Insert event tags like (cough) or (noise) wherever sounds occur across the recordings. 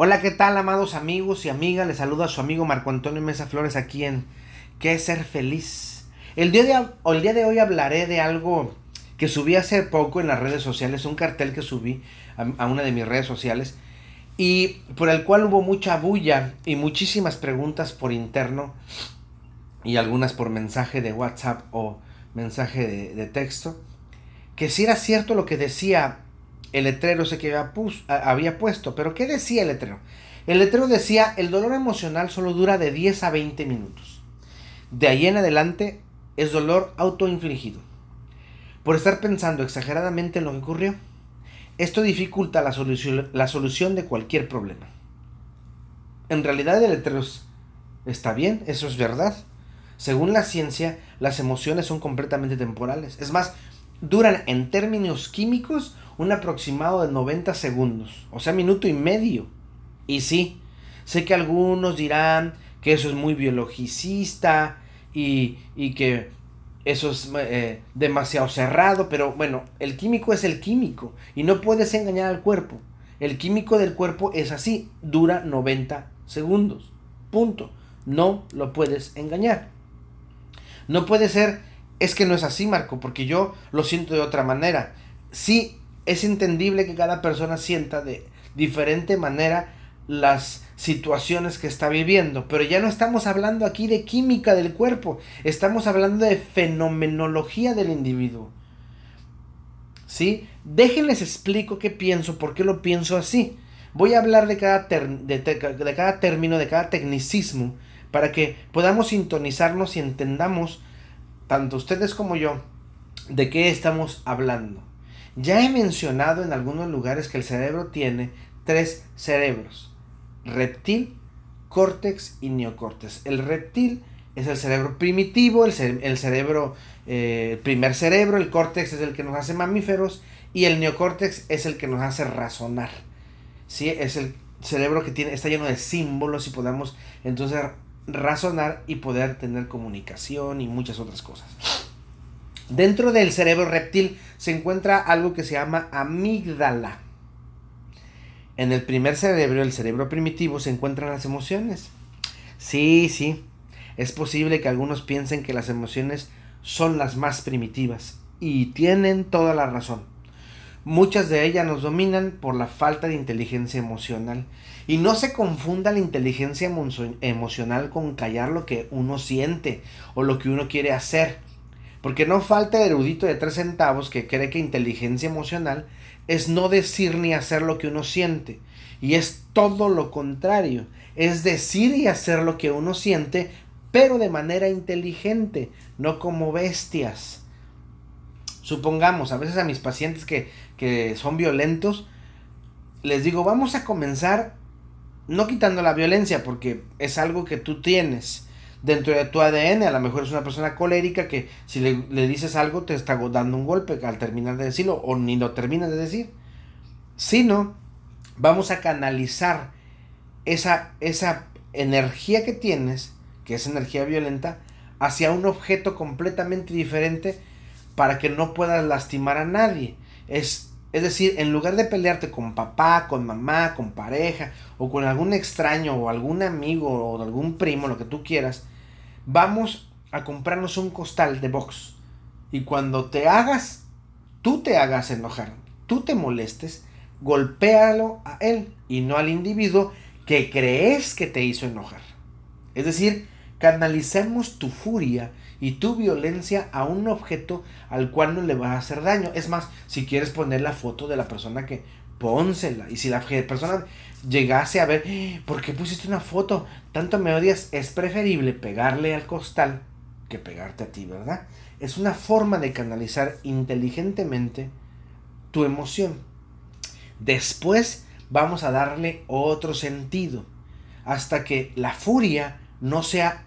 Hola, ¿qué tal, amados amigos y amigas? Les saluda a su amigo Marco Antonio Mesa Flores aquí en ¿Qué es ser feliz? El día, de, el día de hoy hablaré de algo que subí hace poco en las redes sociales, un cartel que subí a, una de mis redes sociales y por el cual hubo mucha bulla y muchísimas preguntas por interno y algunas por mensaje de WhatsApp o mensaje de, de texto, que si era cierto lo que decía el letrero ese que había, puesto. Pero ¿qué decía el letrero? El letrero decía, el dolor emocional solo dura de 10 a 20 minutos. De ahí en adelante es dolor autoinfligido. Por estar pensando exageradamente en lo que ocurrió. Esto dificulta la solución, la solución de cualquier problema. En realidad el letrero está bien, eso es verdad. Según la ciencia, las emociones son completamente temporales. Es más, duran en términos químicos un aproximado de 90 segundos, o sea, minuto y medio. Y sí, sé que algunos dirán que eso es muy biologicista y, y que eso es eh, demasiado cerrado, pero bueno, el químico es el químico y no puedes engañar al cuerpo. El químico del cuerpo es así, dura 90 segundos. Punto. No lo puedes engañar. No puede ser, es que no es así, Marco, porque yo lo siento de otra manera. Sí, es entendible que cada persona sienta de diferente manera las situaciones que está viviendo, pero ya no estamos hablando aquí de química del cuerpo, estamos hablando de fenomenología del individuo. ¿Sí? Déjenles explico qué pienso, por qué lo pienso así. Voy a hablar de cada, de, de cada término, de cada tecnicismo, para que podamos sintonizarnos y entendamos, tanto ustedes como yo, de qué estamos hablando. Ya he mencionado en algunos lugares que el cerebro tiene tres cerebros, reptil, córtex y neocórtex. El reptil es el cerebro primitivo, el, cerebro, eh, primer cerebro, el córtex es el que nos hace mamíferos y el neocórtex es el que nos hace razonar. ¿Sí? Es el cerebro que tiene, está lleno de símbolos y podemos entonces razonar y poder tener comunicación y muchas otras cosas. Dentro del cerebro reptil se encuentra algo que se llama amígdala. En el primer cerebro, el cerebro primitivo, se encuentran las emociones. Sí, sí, es posible que algunos piensen que las emociones son las más primitivas y tienen toda la razón. Muchas de ellas nos dominan por la falta de inteligencia emocional. Y no se confunda la inteligencia emocional con callar lo que uno siente o lo que uno quiere hacer. Porque no falta erudito de tres centavos que cree que inteligencia emocional es no decir ni hacer lo que uno siente. Y es todo lo contrario. Es decir y hacer lo que uno siente, pero de manera inteligente, no como bestias. Supongamos, a veces a mis pacientes que, que son violentos, les digo, vamos a comenzar no quitando la violencia, porque es algo que tú tienes dentro de tu ADN. A lo mejor es una persona colérica que si le, dices algo te está dando un golpe al terminar de decirlo o ni lo terminas de decir. Sino, vamos a canalizar esa, esa energía que tienes, que es energía violenta, hacia un objeto completamente diferente para que no puedas lastimar a nadie. Es, es decir, en lugar de pelearte con papá, con mamá, con pareja, o con algún extraño, o algún amigo, o algún primo, lo que tú quieras, vamos a comprarnos un costal de box. Y cuando te hagas, tú te hagas enojar, tú te molestes, golpéalo a él y no al individuo que crees que te hizo enojar. Es decir, canalicemos tu furia y tu violencia a un objeto al cual no le va a hacer daño. Es más, si quieres poner la foto de la persona que pónsela. Y si la persona llegase a ver, eh, ¿por qué pusiste una foto? Tanto me odias, es preferible pegarle al costal que pegarte a ti, ¿verdad? Es una forma de canalizar inteligentemente tu emoción. Después vamos a darle otro sentido, hasta que la furia no sea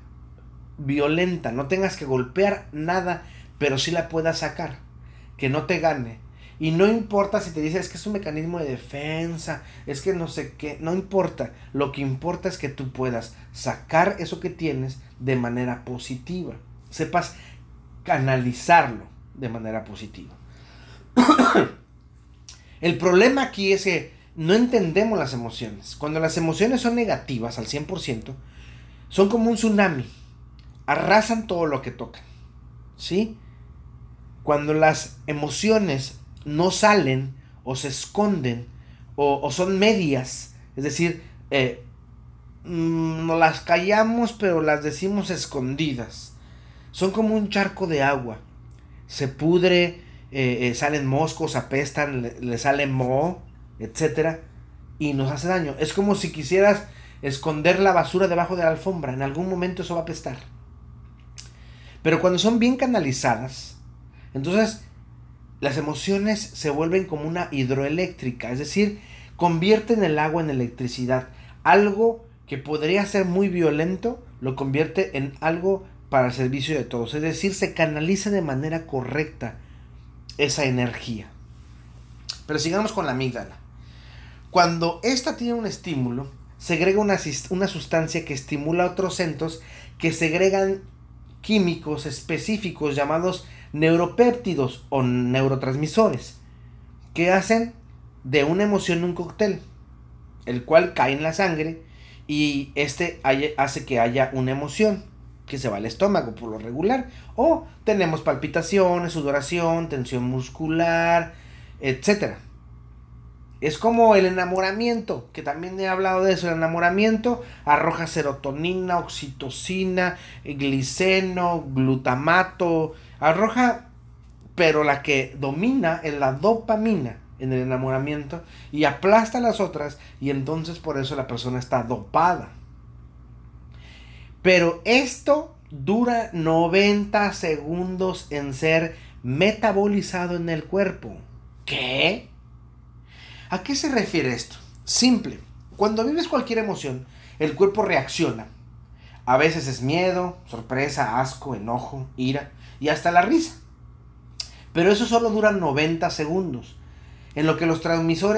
violenta, no tengas que golpear nada, pero sí la puedas sacar, que no te gane y no importa si te dice es que es un mecanismo de defensa, es que no sé qué, no importa. Lo que importa es que tú puedas sacar eso que tienes de manera positiva. Sepas canalizarlo de manera positiva. (coughs) El problema aquí es que no entendemos las emociones. Cuando las emociones son negativas al 100%, son como un tsunami. Arrasan todo lo que tocan. ¿Sí? Cuando las emociones no salen o se esconden o, son medias, es decir, eh, mm, no las callamos pero las decimos escondidas. Son como un charco de agua. Se pudre, eh, eh, salen moscos, apestan, le, le sale moho, etc. Y nos hace daño. Es como si quisieras esconder la basura debajo de la alfombra. En algún momento eso va a apestar. Pero cuando son bien canalizadas, entonces las emociones se vuelven como una hidroeléctrica, es decir, convierten el agua en electricidad. Algo que podría ser muy violento lo convierte en algo para el servicio de todos. Es decir, se canaliza de manera correcta esa energía. Pero sigamos con la amígdala. Cuando esta tiene un estímulo, segrega una, una sustancia que estimula otros centros que segregan químicos específicos llamados neuropéptidos o neurotransmisores que hacen de una emoción un cóctel, el cual cae en la sangre y este hace que haya una emoción que se va al estómago por lo regular o tenemos palpitaciones, sudoración, tensión muscular, etcétera. Es como el enamoramiento, que también he hablado de eso. El enamoramiento arroja serotonina, oxitocina, gliceno, glutamato. Arroja, pero la que domina es la dopamina en el enamoramiento y aplasta las otras y entonces por eso la persona está dopada. Pero esto dura 90 segundos en ser metabolizado en el cuerpo. ¿Qué? ¿A qué se refiere esto? Simple. Cuando vives cualquier emoción, el cuerpo reacciona. A veces es miedo, sorpresa, asco, enojo, ira y hasta la risa. Pero eso solo dura 90 segundos. En lo que los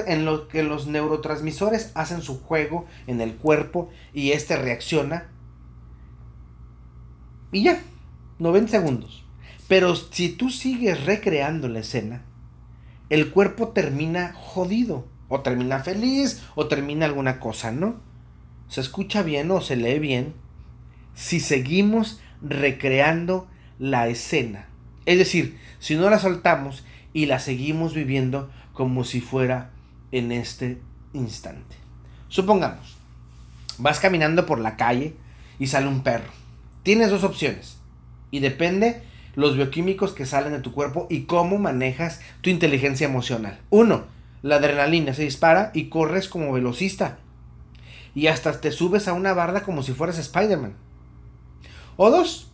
en lo que los neurotransmisores hacen su juego en el cuerpo y este reacciona. Y ya, 90 segundos. Pero si tú sigues recreando la escena, el cuerpo termina jodido. O termina feliz, o termina alguna cosa, ¿no? Se escucha bien o se lee bien si seguimos recreando la escena. Es decir, si no la soltamos y la seguimos viviendo como si fuera en este instante. Supongamos, vas caminando por la calle y sale un perro. Tienes dos opciones y depende los bioquímicos que salen de tu cuerpo y cómo manejas tu inteligencia emocional. Uno, la adrenalina se dispara y corres como velocista. Y hasta te subes a una barda como si fueras Spider-Man. O dos,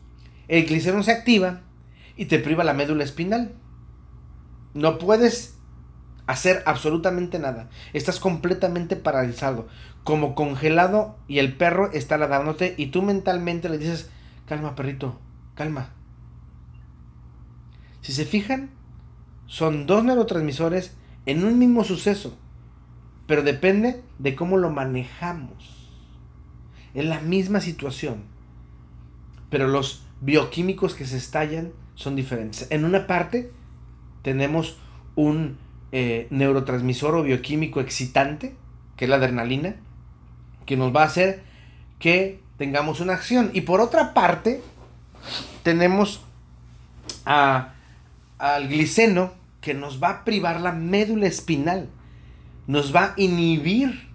el gliceno se activa y te priva la médula espinal. No puedes hacer absolutamente nada. Estás completamente paralizado, como congelado y el perro está ladrándote y tú mentalmente le dices, calma perrito, calma, si se fijan, son dos neurotransmisores en un mismo suceso, pero depende de cómo lo manejamos. Es la misma situación, pero los bioquímicos que se estallan son diferentes. En una parte tenemos un eh, neurotransmisor o bioquímico excitante, que es la adrenalina, que nos va a hacer que tengamos una acción. Y por otra parte, tenemos a al gliceno que nos va a privar la médula espinal, nos va a inhibir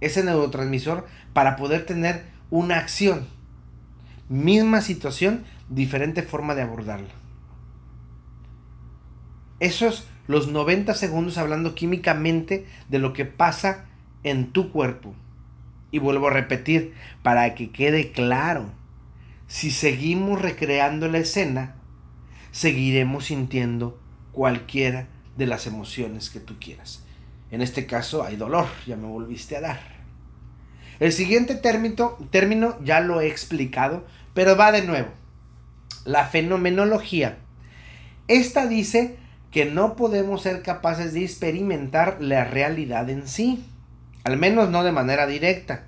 ese neurotransmisor para poder tener una acción. Misma situación, diferente forma de abordarla. Esos los 90 segundos hablando químicamente de lo que pasa en tu cuerpo. Y vuelvo a repetir, para que quede claro, si seguimos recreando la escena, seguiremos sintiendo cualquiera de las emociones que tú quieras. En este caso hay dolor, ya me volviste a dar. El siguiente término, ya lo he explicado, pero va de nuevo. La fenomenología. Esta dice que no podemos ser capaces de experimentar la realidad en sí, al menos no de manera directa,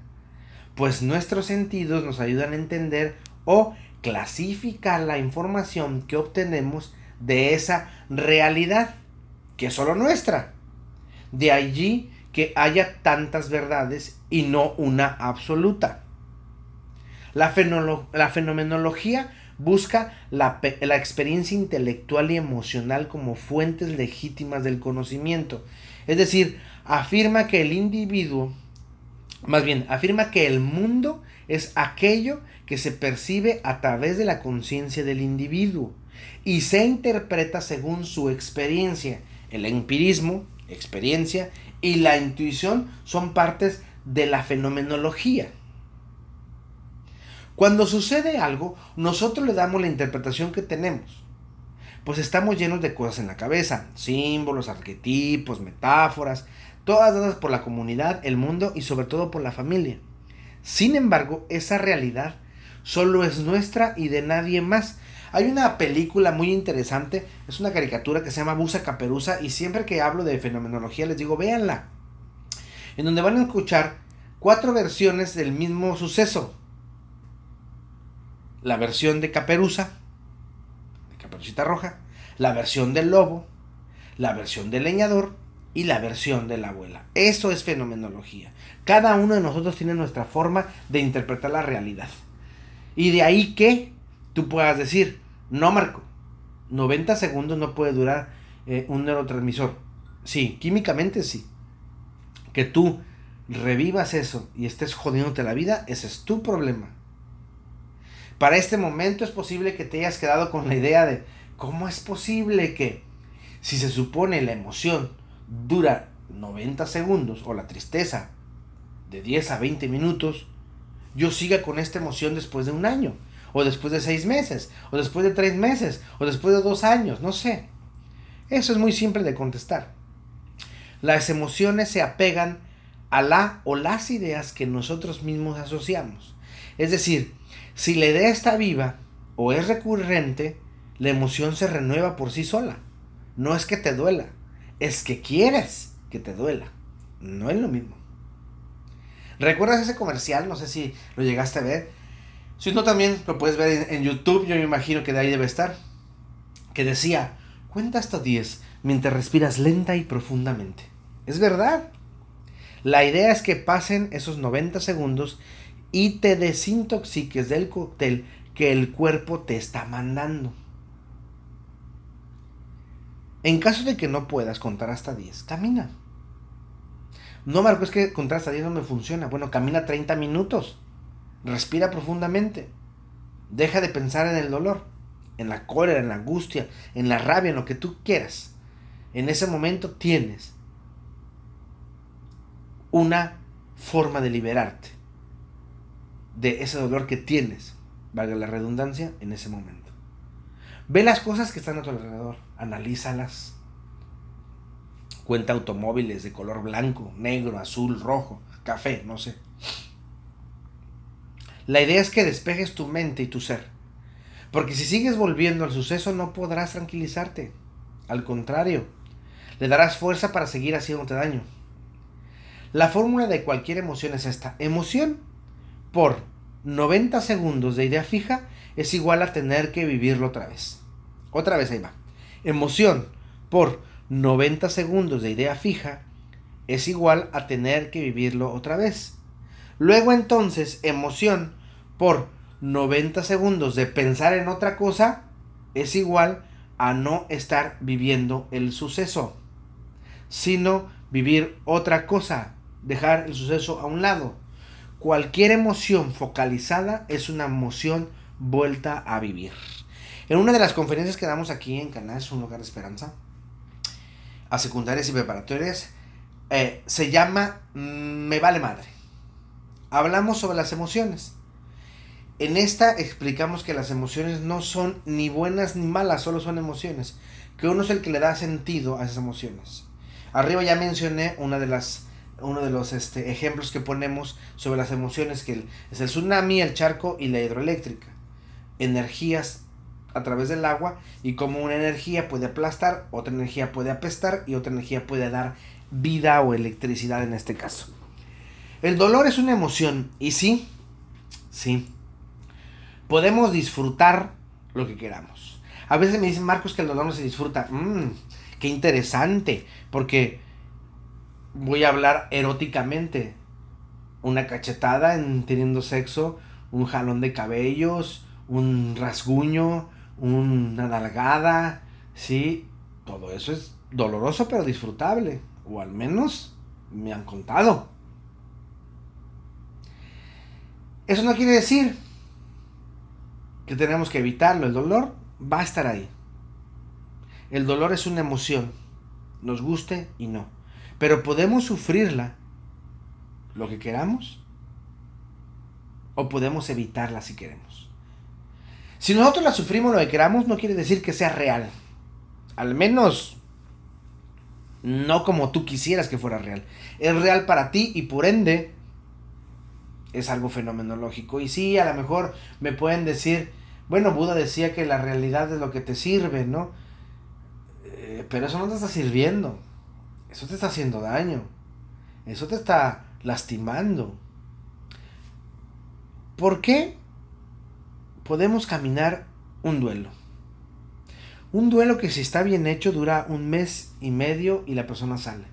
pues nuestros sentidos nos ayudan a entender o clasificar la información que obtenemos de esa realidad, que es solo nuestra. De allí que haya tantas verdades y no una absoluta. La, la fenomenología busca la, la, experiencia intelectual y emocional como fuentes legítimas del conocimiento. Es decir, afirma que el individuo, más bien, afirma que el mundo es aquello que se percibe a través de la conciencia del individuo y se interpreta según su experiencia. El empirismo, experiencia, y la intuición son partes de la fenomenología. Cuando sucede algo, nosotros le damos la interpretación que tenemos. Pues estamos llenos de cosas en la cabeza, símbolos, arquetipos, metáforas, todas dadas por la comunidad, el mundo y sobre todo por la familia. Sin embargo, esa realidad solo es nuestra y de nadie más. Hay una película muy interesante, es una caricatura que se llama Busa Caperuza y siempre que hablo de fenomenología les digo, véanla. En donde van a escuchar cuatro versiones del mismo suceso. La versión de Caperuza, de Caperucita Roja, la versión del lobo, la versión del leñador y la versión de la abuela. Eso es fenomenología. Cada uno de nosotros tiene nuestra forma de interpretar la realidad. Y de ahí que tú puedas decir, no Marco, 90 segundos no puede durar eh, un neurotransmisor. Sí, químicamente sí. Que tú revivas eso y estés jodiéndote la vida, ese es tu problema. Para este momento es posible que te hayas quedado con la idea de cómo es posible que si se supone la emoción dura 90 segundos o la tristeza de 10 a 20 minutos, yo siga con esta emoción después de un año, o después de seis meses, o después de tres meses, o después de dos años, no sé. Eso es muy simple de contestar. Las emociones se apegan a la o las ideas que nosotros mismos asociamos. Es decir, si la idea está viva o es recurrente, la emoción se renueva por sí sola. No es que te duela, es que quieres que te duela. No es lo mismo. ¿Recuerdas ese comercial? No sé si lo llegaste a ver. Si no, también lo puedes ver en, YouTube. Yo me imagino que de ahí debe estar. Que decía, cuenta hasta 10 mientras respiras lenta y profundamente. Es verdad. La idea es que pasen esos 90 segundos y te desintoxiques del cóctel que el cuerpo te está mandando. En caso de que no puedas contar hasta 10, camina. No, Marco, es que contar hasta 10 no me funciona. Bueno, camina 30 minutos. Respira profundamente. Deja de pensar en el dolor, en la cólera, en la angustia, en la rabia, en lo que tú quieras. En ese momento tienes una forma de liberarte de ese dolor que tienes, valga la redundancia, en ese momento. Ve las cosas que están a tu alrededor, analízalas. Cuenta automóviles de color blanco, negro, azul, rojo, café, no sé. La idea es que despejes tu mente y tu ser. Porque si sigues volviendo al suceso no podrás tranquilizarte. Al contrario, le darás fuerza para seguir haciéndote daño. La fórmula de cualquier emoción es esta. Emoción por 90 segundos de idea fija es igual a tener que vivirlo otra vez. Otra vez ahí va. Emoción por 90 segundos de idea fija es igual a tener que vivirlo otra vez. Luego entonces, emoción por 90 segundos de pensar en otra cosa es igual a no estar viviendo el suceso, sino vivir otra cosa, dejar el suceso a un lado. Cualquier emoción focalizada es una emoción vuelta a vivir. En una de las conferencias que damos aquí en Canal es un lugar de esperanza, a secundarias y preparatorias, eh, se llama mm, Me vale madre. Hablamos sobre las emociones. En esta explicamos que las emociones no son ni buenas ni malas, solo son emociones. Que uno es el que le da sentido a esas emociones. Arriba ya mencioné una de las uno de los este, ejemplos que ponemos sobre las emociones, que es el tsunami, el charco y la hidroeléctrica. Energías a través del agua y como una energía puede aplastar, otra energía puede apestar y otra energía puede dar vida o electricidad en este caso. El dolor es una emoción y sí, sí, podemos disfrutar lo que queramos. A veces me dicen, Marcos, que el dolor no se disfruta. Mmm, qué interesante, porque voy a hablar eróticamente. Una cachetada en teniendo sexo, un jalón de cabellos, un rasguño, una nalgada, ¿sí? Todo eso es doloroso pero disfrutable, o al menos me han contado. Eso no quiere decir que tenemos que evitarlo, el dolor va a estar ahí. El dolor es una emoción, nos guste y no. Pero podemos sufrirla lo que queramos o podemos evitarla si queremos. Si nosotros la sufrimos lo que queramos no quiere decir que sea real. Al menos no como tú quisieras que fuera real. Es real para ti y por ende es algo fenomenológico. Y sí, a lo mejor me pueden decir, bueno, Buda decía que la realidad es lo que te sirve, ¿no? Eh, pero eso no te está sirviendo. Eso te está haciendo daño. Eso te está lastimando. ¿Por qué podemos caminar un duelo? Un duelo que si está bien hecho dura un mes y medio y la persona sale.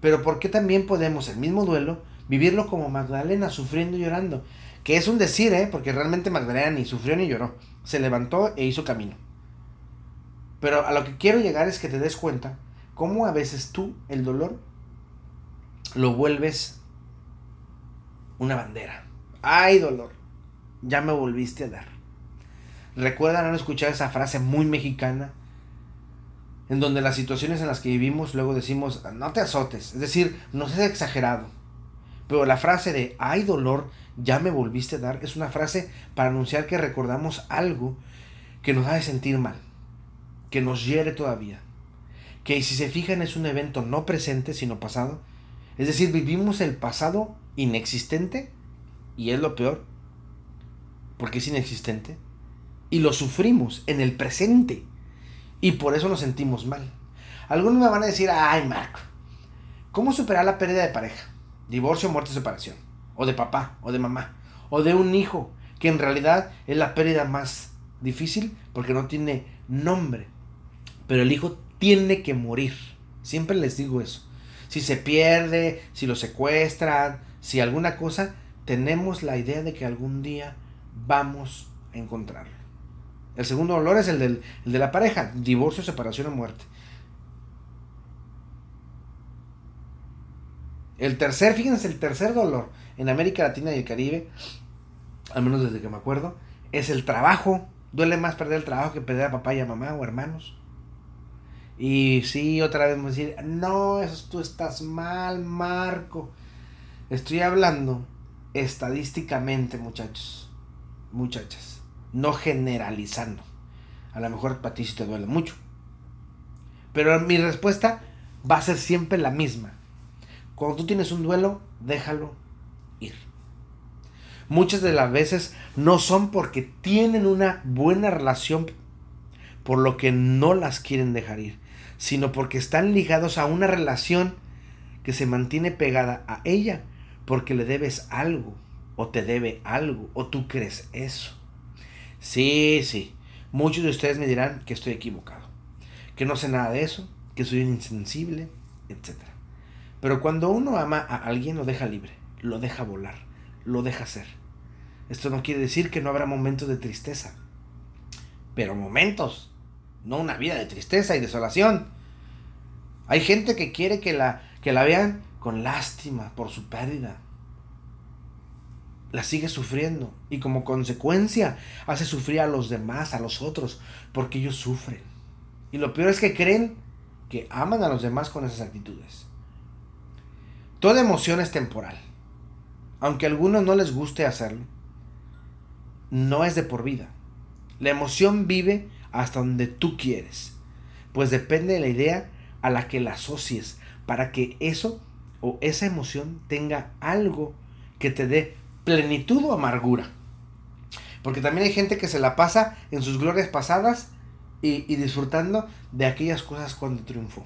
Pero ¿por qué también podemos el mismo duelo vivirlo como Magdalena, sufriendo y llorando? Que es un decir, ¿eh? Porque realmente Magdalena ni sufrió ni lloró. Se levantó e hizo camino. Pero a lo que quiero llegar es que te des cuenta cómo a veces tú el dolor lo vuelves una bandera. ¡Ay, dolor! Ya me volviste a dar. ¿Recuerdan han escuchado esa frase muy mexicana? En donde las situaciones en las que vivimos luego decimos, no te azotes. Es decir, no seas exagerado. Pero la frase de, ay dolor, ya me volviste a dar, es una frase para anunciar que recordamos algo que nos hace sentir mal que nos hiere todavía. Que si se fijan es un evento no presente, sino pasado. Es decir, vivimos el pasado inexistente y es lo peor, porque es inexistente. Y lo sufrimos en el presente y por eso nos sentimos mal. Algunos me van a decir, ay Marco, ¿cómo superar la pérdida de pareja? Divorcio, muerte, separación. O de papá, o de mamá, o de un hijo, que en realidad es la pérdida más difícil porque no tiene nombre pero el hijo tiene que morir. Siempre les digo eso. Si se pierde, si lo secuestran, si alguna cosa, tenemos la idea de que algún día vamos a encontrarlo. El segundo dolor es el, del, el de la pareja, divorcio, separación o muerte. El tercer, fíjense, el tercer dolor en América Latina y el Caribe, al menos desde que me acuerdo, es el trabajo. Duele más perder el trabajo que perder a papá y a mamá o hermanos. Y sí, otra vez me decir, no, eso tú estás mal, Marco. Estoy hablando estadísticamente, muchachos, muchachas, no generalizando. A lo mejor para ti te duele mucho. Pero mi respuesta va a ser siempre la misma. Cuando tú tienes un duelo, déjalo ir. Muchas de las veces no son porque tienen una buena relación por lo que no las quieren dejar ir sino porque están ligados a una relación que se mantiene pegada a ella porque le debes algo o te debe algo o tú crees eso. Sí, sí, muchos de ustedes me dirán que estoy equivocado, que no sé nada de eso, que soy insensible, etc. Pero cuando uno ama a alguien lo deja libre, lo deja volar, lo deja ser. Esto no quiere decir que no habrá momentos de tristeza, pero momentos no una vida de tristeza y desolación. Hay gente que quiere que la, que la vean con lástima por su pérdida. La sigue sufriendo y como consecuencia hace sufrir a los demás, a los otros, porque ellos sufren. Y lo peor es que creen que aman a los demás con esas actitudes. Toda emoción es temporal. Aunque a algunos no les guste hacerlo, no es de por vida. La emoción vive hasta donde tú quieres. Pues depende de la idea a la que la asocies para que eso o esa emoción tenga algo que te dé plenitud o amargura. Porque también hay gente que se la pasa en sus glorias pasadas y, disfrutando de aquellas cosas cuando triunfó.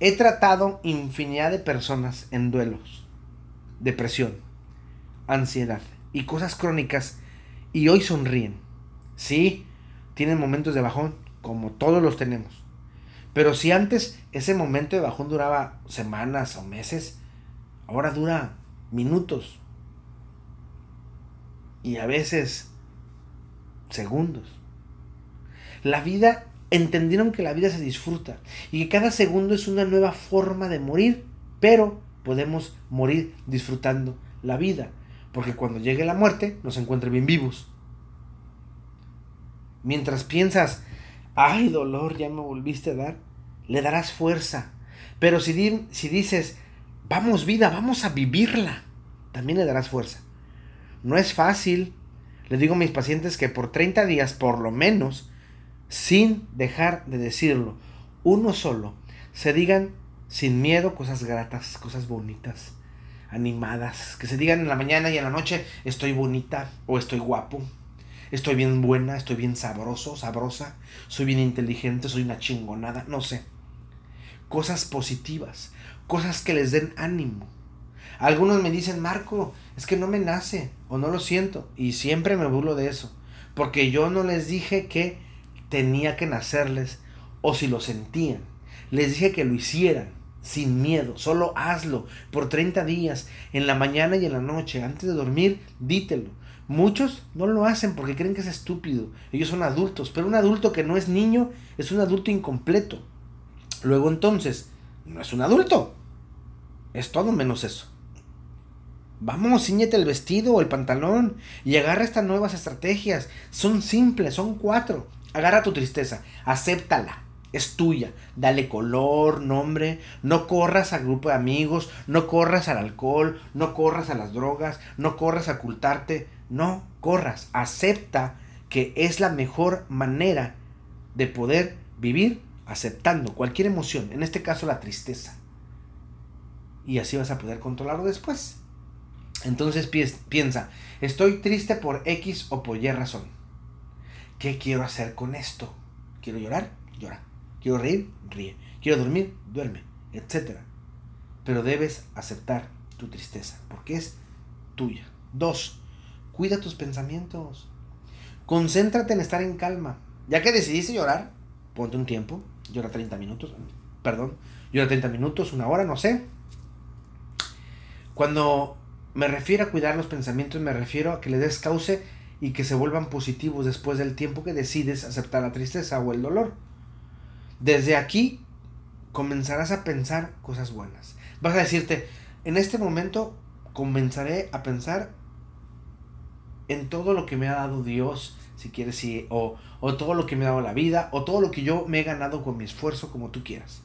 He tratado infinidad de personas en duelos, depresión, ansiedad y cosas crónicas y hoy sonríen Sí, tienen momentos de bajón, como todos los tenemos. Pero si antes ese momento de bajón duraba semanas o meses, ahora dura minutos. Y a veces segundos. La vida, entendieron que la vida se disfruta y que cada segundo es una nueva forma de morir, pero podemos morir disfrutando la vida, porque cuando llegue la muerte nos encuentre bien vivos. Mientras piensas, ay dolor, ya me volviste a dar, le darás fuerza. Pero si, si dices, vamos vida, vamos a vivirla, también le darás fuerza. No es fácil. Les digo a mis pacientes que por 30 días, por lo menos, sin dejar de decirlo, uno solo, se digan sin miedo cosas gratas, cosas bonitas, animadas, que se digan en la mañana y en la noche, estoy bonita o estoy guapo, estoy bien buena, estoy bien sabroso, sabrosa, soy bien inteligente, soy una chingonada, no sé. Cosas positivas, cosas que les den ánimo. Algunos me dicen, Marco, es que no me nace o no lo siento. Y siempre me burlo de eso. Porque yo no les dije que tenía que nacerles o si lo sentían. Les dije que lo hicieran sin miedo, solo hazlo por 30 días, en la mañana y en la noche, antes de dormir, dítelo. Muchos no lo hacen porque creen que es estúpido. Ellos son adultos, pero un adulto que no es niño es un adulto incompleto. Luego entonces, no es un adulto. Es todo menos eso. Vamos, ciñete el vestido o el pantalón y agarra estas nuevas estrategias. Son simples, son cuatro. Agarra tu tristeza, acéptala, es tuya, dale color, nombre, no corras al grupo de amigos, no corras al alcohol, no corras a las drogas, no corras a ocultarte, no corras, acepta que es la mejor manera de poder vivir aceptando cualquier emoción, en este caso la tristeza. Y así vas a poder controlarlo después. Entonces piensa, estoy triste por X o por Y razón ¿Qué quiero hacer con esto? ¿Quiero llorar? Llora. ¿Quiero reír? Ríe. ¿Quiero dormir? Duerme, etc. Pero debes aceptar tu tristeza, porque es tuya. Dos, cuida tus pensamientos. Concéntrate en estar en calma. Ya que decidiste llorar, ponte un tiempo. Llora 30 minutos. Perdón. Llora 30 minutos, una hora, no sé. Cuando me refiero a cuidar los pensamientos, me refiero a que le des cauce y que se vuelvan positivos después del tiempo que decides aceptar la tristeza o el dolor. Desde aquí comenzarás a pensar cosas buenas. Vas a decirte, en este momento comenzaré a pensar en todo lo que me ha dado Dios, si quieres, o, o todo lo que me ha dado la vida, o todo lo que yo me he ganado con mi esfuerzo, como tú quieras.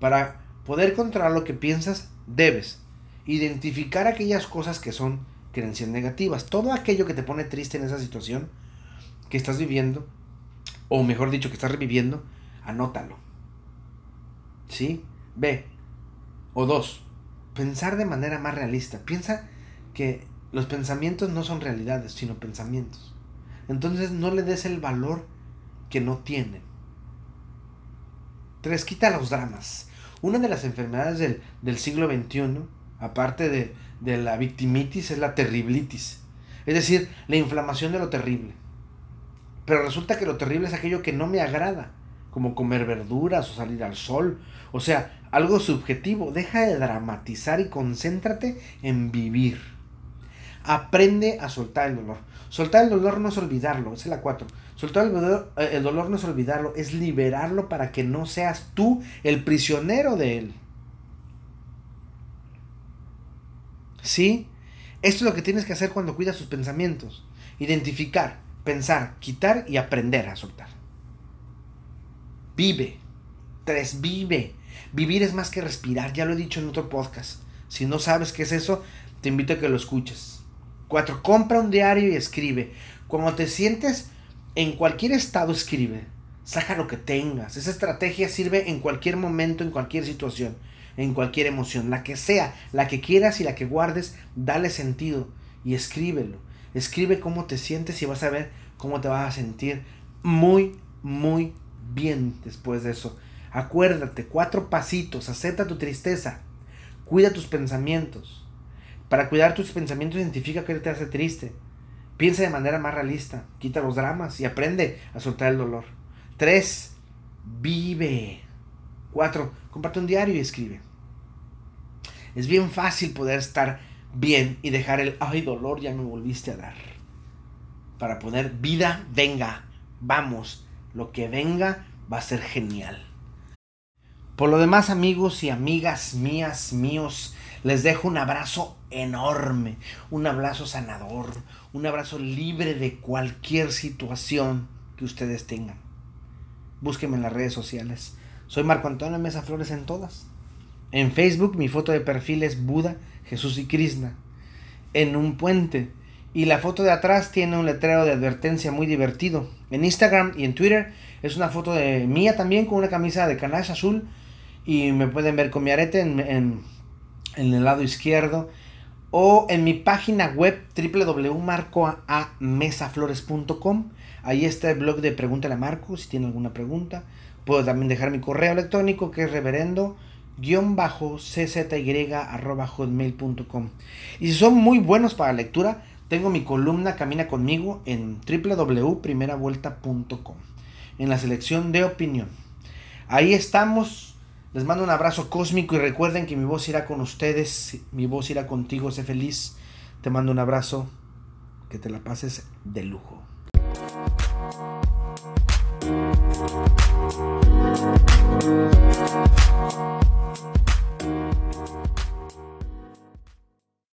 Para poder controlar lo que piensas, debes identificar aquellas cosas que son creencias negativas. Todo aquello que te pone triste en esa situación que estás viviendo, o mejor dicho, que estás reviviendo, anótalo. ¿Sí? Ve. O dos, pensar de manera más realista. Piensa que los pensamientos no son realidades, sino pensamientos. Entonces no le des el valor que no tienen. Tres, quita los dramas. Una de las enfermedades del, del siglo XXI, aparte de, de la victimitis es la terriblitis. Es decir, la inflamación de lo terrible. Pero resulta que lo terrible es aquello que no me agrada, como comer verduras o salir al sol. O sea, algo subjetivo. Deja de dramatizar y concéntrate en vivir. Aprende a soltar el dolor. Soltar el dolor no es olvidarlo, es la 4. Soltar el dolor, eh, el dolor no es olvidarlo, es liberarlo para que no seas tú el prisionero de él. ¿Sí? Esto es lo que tienes que hacer cuando cuidas tus pensamientos. Identificar, pensar, quitar y aprender a soltar. Vive. Tres, vive. Vivir es más que respirar, ya lo he dicho en otro podcast. Si no sabes qué es eso, te invito a que lo escuches. Cuatro, compra un diario y escribe. Cuando te sientes en cualquier estado, escribe. Saca lo que tengas. Esa estrategia sirve en cualquier momento, en cualquier situación en cualquier emoción, la que sea, la que quieras y la que guardes, dale sentido y escríbelo. Escribe cómo te sientes y vas a ver cómo te vas a sentir muy, muy bien después de eso. Acuérdate, cuatro pasitos, acepta tu tristeza, cuida tus pensamientos. Para cuidar tus pensamientos identifica qué te hace triste. Piensa de manera más realista, quita los dramas y aprende a soltar el dolor. Tres, Vive. 4. Comparte un diario y escribe. Es bien fácil poder estar bien y dejar el, ay dolor, ya me volviste a dar. Para poner vida, venga, vamos, lo que venga va a ser genial. Por lo demás, amigos y amigas mías, míos, les dejo un abrazo enorme, un abrazo sanador, un abrazo libre de cualquier situación que ustedes tengan. Búsquenme en las redes sociales. Soy Marco Antonio Mesa Flores en todas. En Facebook mi foto de perfil es Buda, Jesús y Krishna. En un puente. Y la foto de atrás tiene un letrero de advertencia muy divertido. En Instagram y en Twitter es una foto de mía también con una camisa de canache azul. Y me pueden ver con mi arete en, en el lado izquierdo. O en mi página web www.marcoamesaflores.com. Ahí está el blog de Pregúntale a Marco si tiene alguna pregunta. Puedo también dejar mi correo electrónico que es reverendo hotmail.com y si son muy buenos para lectura tengo mi columna Camina conmigo en www.primeravuelta.com en la selección de opinión. Ahí estamos. Les mando un abrazo cósmico y recuerden que mi voz irá con ustedes mi voz irá contigo sé feliz. Te mando un abrazo que te la pases de lujo We'll be right.